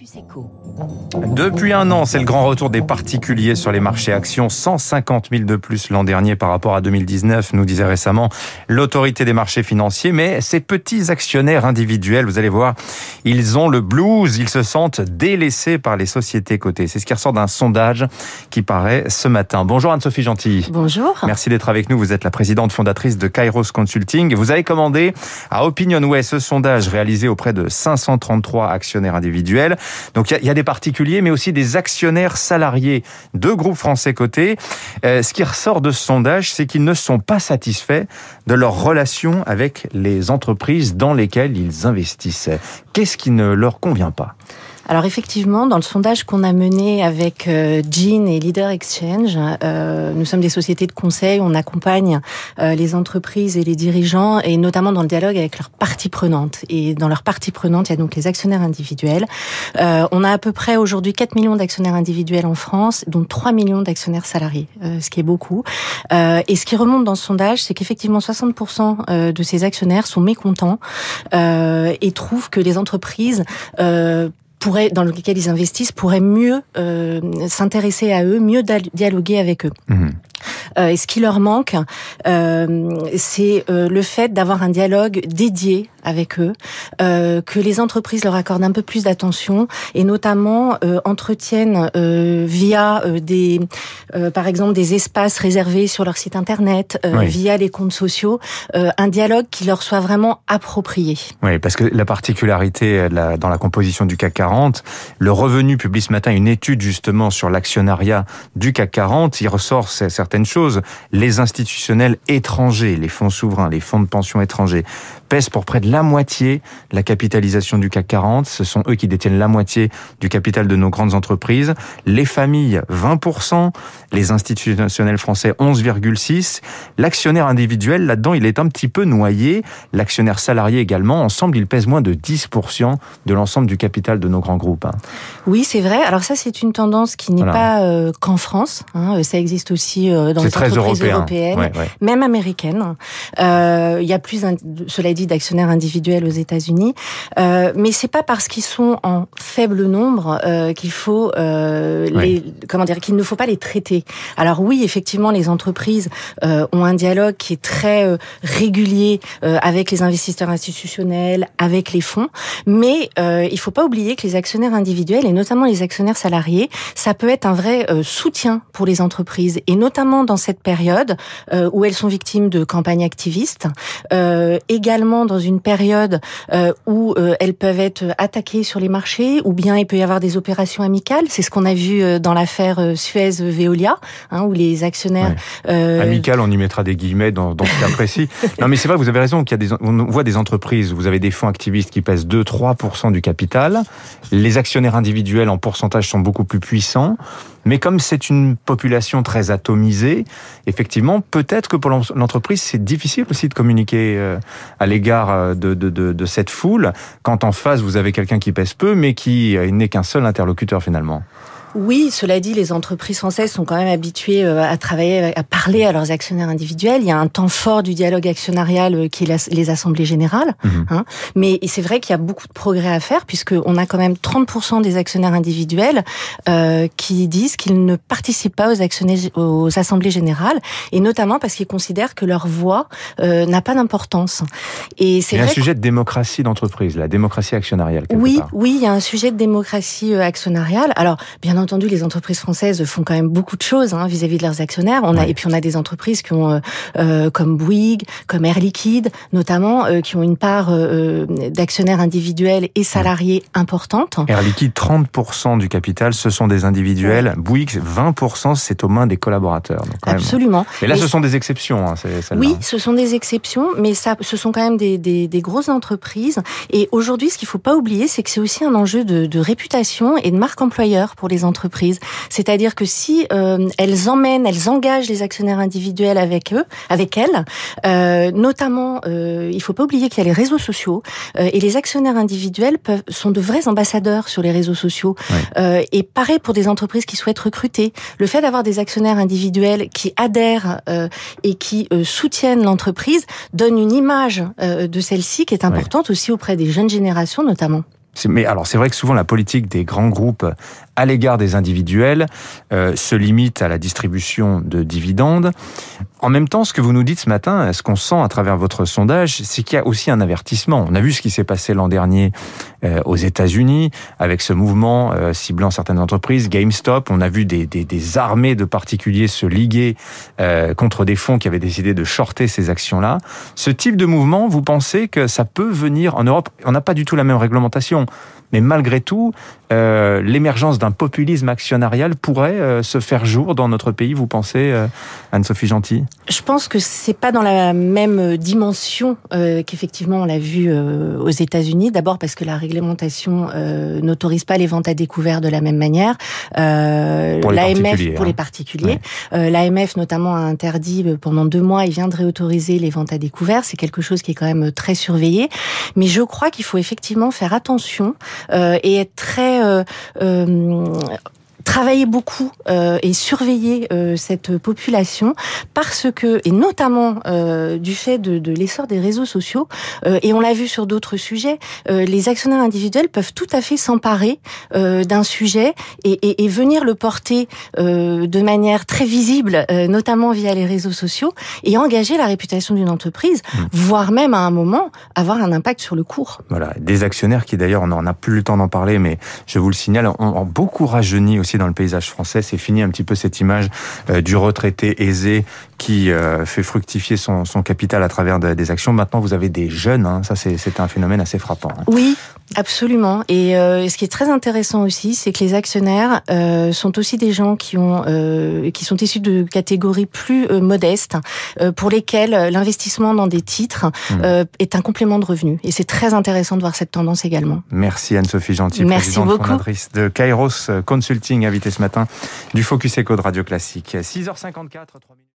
Campus. Depuis un an, c'est le grand retour des particuliers sur les marchés actions. 150 000 de plus l'an dernier par rapport à 2019, nous disait récemment l'autorité des marchés financiers. Mais ces petits actionnaires individuels, vous allez voir, ils ont le blues. Ils se sentent délaissés par les sociétés cotées. C'est ce qui ressort d'un sondage qui paraît ce matin. Bonjour Anne-Sophie Gentil. Bonjour. Merci d'être avec nous. Vous êtes la présidente fondatrice de Kairos Consulting. Vous avez commandé à Opinionway ce sondage réalisé auprès de 533 actionnaires individuels. Donc il y, a des particuliers, mais aussi des actionnaires salariés de groupes français cotés. Euh, ce qui ressort de ce sondage, c'est qu'ils ne sont pas satisfaits de leur relation avec les entreprises dans lesquelles ils investissent. Qu'est-ce qui ne leur convient pas? Alors effectivement, dans le sondage qu'on a mené avec euh, Jean et Leader Exchange, euh, nous sommes des sociétés de conseil, on accompagne euh, les entreprises et les dirigeants, et notamment dans le dialogue avec leurs parties prenantes. Et dans leurs parties prenantes, il y a donc les actionnaires individuels. on a à peu près aujourd'hui 4 millions d'actionnaires individuels en France, dont 3 millions d'actionnaires salariés, ce qui est beaucoup. et ce qui remonte dans ce sondage, c'est qu'effectivement 60% de ces actionnaires sont mécontents et trouvent que les entreprises pourraient, dans lequel ils investissent pourraient mieux euh, s'intéresser à eux, mieux dialoguer avec eux. Mmh. Euh, et ce qui leur manque, euh, c'est euh, le fait d'avoir un dialogue dédié avec eux, euh, que les entreprises leur accordent un peu plus d'attention et notamment euh, entretiennent euh, via des, par exemple, des espaces réservés sur leur site internet, via les comptes sociaux, un dialogue qui leur soit vraiment approprié. Oui, parce que la particularité dans la composition du CAC 40, le revenu publie ce matin une étude justement sur l'actionnariat du CAC 40. Il ressort certaines choses. Les institutionnels étrangers, les fonds souverains, les fonds de pension étrangers pèsent pour près de la moitié la capitalisation du CAC 40. Ce sont eux qui détiennent la moitié du capital de nos grandes entreprises. Les familles, 20%. Les institutionnels français, 11,6%. L'actionnaire individuel, là-dedans, il est un petit peu noyé. L'actionnaire salarié également. Ensemble, il pèse moins de 10% de l'ensemble du capital de nos grands groupes. Hein. Oui, c'est vrai. Alors ça, c'est une tendance qui n'est pas euh, qu'en France. Hein. Ça existe aussi euh, dans les entreprises européennes, même américaines. Euh, il y a plus, cela dit, d'actionnaires individuels aux États-Unis, euh, mais c'est pas parce qu'ils sont en faible nombre euh, qu'il faut euh, les comment dire qu'il ne faut pas les traiter. Alors oui, effectivement, les entreprises euh, ont un dialogue qui est très euh, régulier euh, avec les investisseurs institutionnels, avec les fonds, mais il faut pas oublier que les actionnaires individuels et notamment les actionnaires salariés, ça peut être un vrai soutien pour les entreprises. Et notamment dans cette période où elles sont victimes de campagnes activistes, également dans une période euh, où euh, elles peuvent être attaquées sur les marchés, ou bien il peut y avoir des opérations amicales. C'est ce qu'on a vu euh, dans l'affaire Suez-Veolia, hein, où les actionnaires... Ouais. Amical, on y mettra des guillemets dans, dans ce cas précis. non, mais c'est vrai, vous avez raison, qu'il y a des, on voit des entreprises, vous avez des fonds activistes qui pèsent 2-3% du capital. Les actionnaires individuels en pourcentage sont beaucoup plus puissants. Mais comme c'est une population très atomisée, effectivement, peut-être que pour l'entreprise, c'est difficile aussi de communiquer à l'égard de, de, cette foule, quand en face vous avez quelqu'un qui pèse peu, mais qui n'est qu'un seul interlocuteur finalement. Oui, cela dit, les entreprises françaises sont quand même habituées euh, à travailler, à parler à leurs actionnaires individuels. Il y a un temps fort du dialogue actionnarial euh, qui est les assemblées générales. Mhm. Hein. Mais c'est vrai qu'il y a beaucoup de progrès à faire puisqu'on a quand même 30% des actionnaires individuels euh, qui disent qu'ils ne participent pas aux, actionnaires, aux assemblées générales et notamment parce qu'ils considèrent que leur voix euh, n'a pas d'importance. Et c'est un sujet de démocratie d'entreprise, la démocratie actionnariale. Oui, oui, il y a un sujet de démocratie actionnariale. Alors, bien entendu, les entreprises françaises font quand même beaucoup de choses hein, vis-à-vis de leurs actionnaires. On a et puis on a des entreprises qui ont, euh, euh, comme Bouygues, comme Air Liquide, notamment, euh, qui ont une part d'actionnaires individuels et salariés importante. Air Liquide, 30% du capital, ce sont des individuels. Bouygues, 20%, c'est aux mains des collaborateurs. Absolument. Mais là, ce sont des exceptions. Hein, oui, ce sont des exceptions, mais ça, ce sont quand même des, des, des grosses entreprises. Et aujourd'hui, ce qu'il faut pas oublier, c'est que c'est aussi un enjeu de, de réputation et de marque employeur pour les entreprises entreprises. C'est-à-dire que si euh, elles emmènent, elles engagent les actionnaires individuels avec eux, avec elles, euh, notamment, euh, il faut pas oublier qu'il y a les réseaux sociaux euh, et les actionnaires individuels peuvent, sont de vrais ambassadeurs sur les réseaux sociaux. Euh, et pareil pour des entreprises qui souhaitent recruter, le fait d'avoir des actionnaires individuels qui adhèrent euh, et qui soutiennent l'entreprise donne une image de celle-ci qui est importante aussi auprès des jeunes générations notamment. Mais alors c'est vrai que souvent la politique des grands groupes à l'égard des individuels euh, se limite à la distribution de dividendes. En même temps, ce que vous nous dites ce matin, ce qu'on sent à travers votre sondage, c'est qu'il y a aussi un avertissement. On a vu ce qui s'est passé l'an dernier euh, aux États-Unis avec ce mouvement euh, ciblant certaines entreprises, GameStop. On a vu des, des, des armées de particuliers se liguer euh, contre des fonds qui avaient décidé de shorter ces actions-là. Ce type de mouvement, vous pensez que ça peut venir en Europe? On n'a pas du tout la même réglementation. Mais malgré tout, euh, l'émergence d'un populisme actionnarial pourrait euh, se faire jour dans notre pays, vous pensez, euh, Anne-Sophie Gentil Je pense que c'est pas dans la même dimension euh, qu'effectivement on l'a vu euh, aux États-Unis. D'abord parce que la réglementation euh, n'autorise pas les ventes à découvert de la même manière. pour L'AMF pour hein. les particuliers. Ouais. L'AMF notamment a interdit pendant deux mois, il vient de réautoriser les ventes à découvert. C'est quelque chose qui est quand même très surveillé. Mais je crois qu'il faut effectivement faire attention euh, et être très euh, euh, travailler beaucoup euh, et surveiller euh, cette population parce que et notamment euh, du fait de, de l'essor des réseaux sociaux euh, et on l'a vu sur d'autres sujets euh, les actionnaires individuels peuvent tout à fait s'emparer euh, d'un sujet et, et, et, venir le porter euh, de manière très visible euh, notamment via les réseaux sociaux et engager la réputation d'une entreprise mmh. voire même à un moment avoir un impact sur le cours voilà des actionnaires qui d'ailleurs on n'a plus le temps d'en parler mais je vous le signale ont, ont beaucoup rajeuni aussi dans le paysage français. C'est fini un petit peu cette image euh, du retraité aisé qui euh, fait fructifier son, capital à travers de, des actions. Maintenant, vous avez des jeunes. Hein. Ça, c'est un phénomène assez frappant. Hein. Oui, absolument. Et euh, ce qui est très intéressant aussi, c'est que les actionnaires euh, sont aussi des gens qui ont, euh, qui sont issus de catégories plus euh, modestes, euh, pour lesquels l'investissement dans des titres mmh. est un complément de revenus. Et c'est très intéressant de voir cette tendance également. Merci Anne-Sophie Gentil, Merci présidente beaucoup. fondatrice de Kairos Consulting, invitée ce matin du Focus Echo de Radio Classique. 6h54, 3 minutes.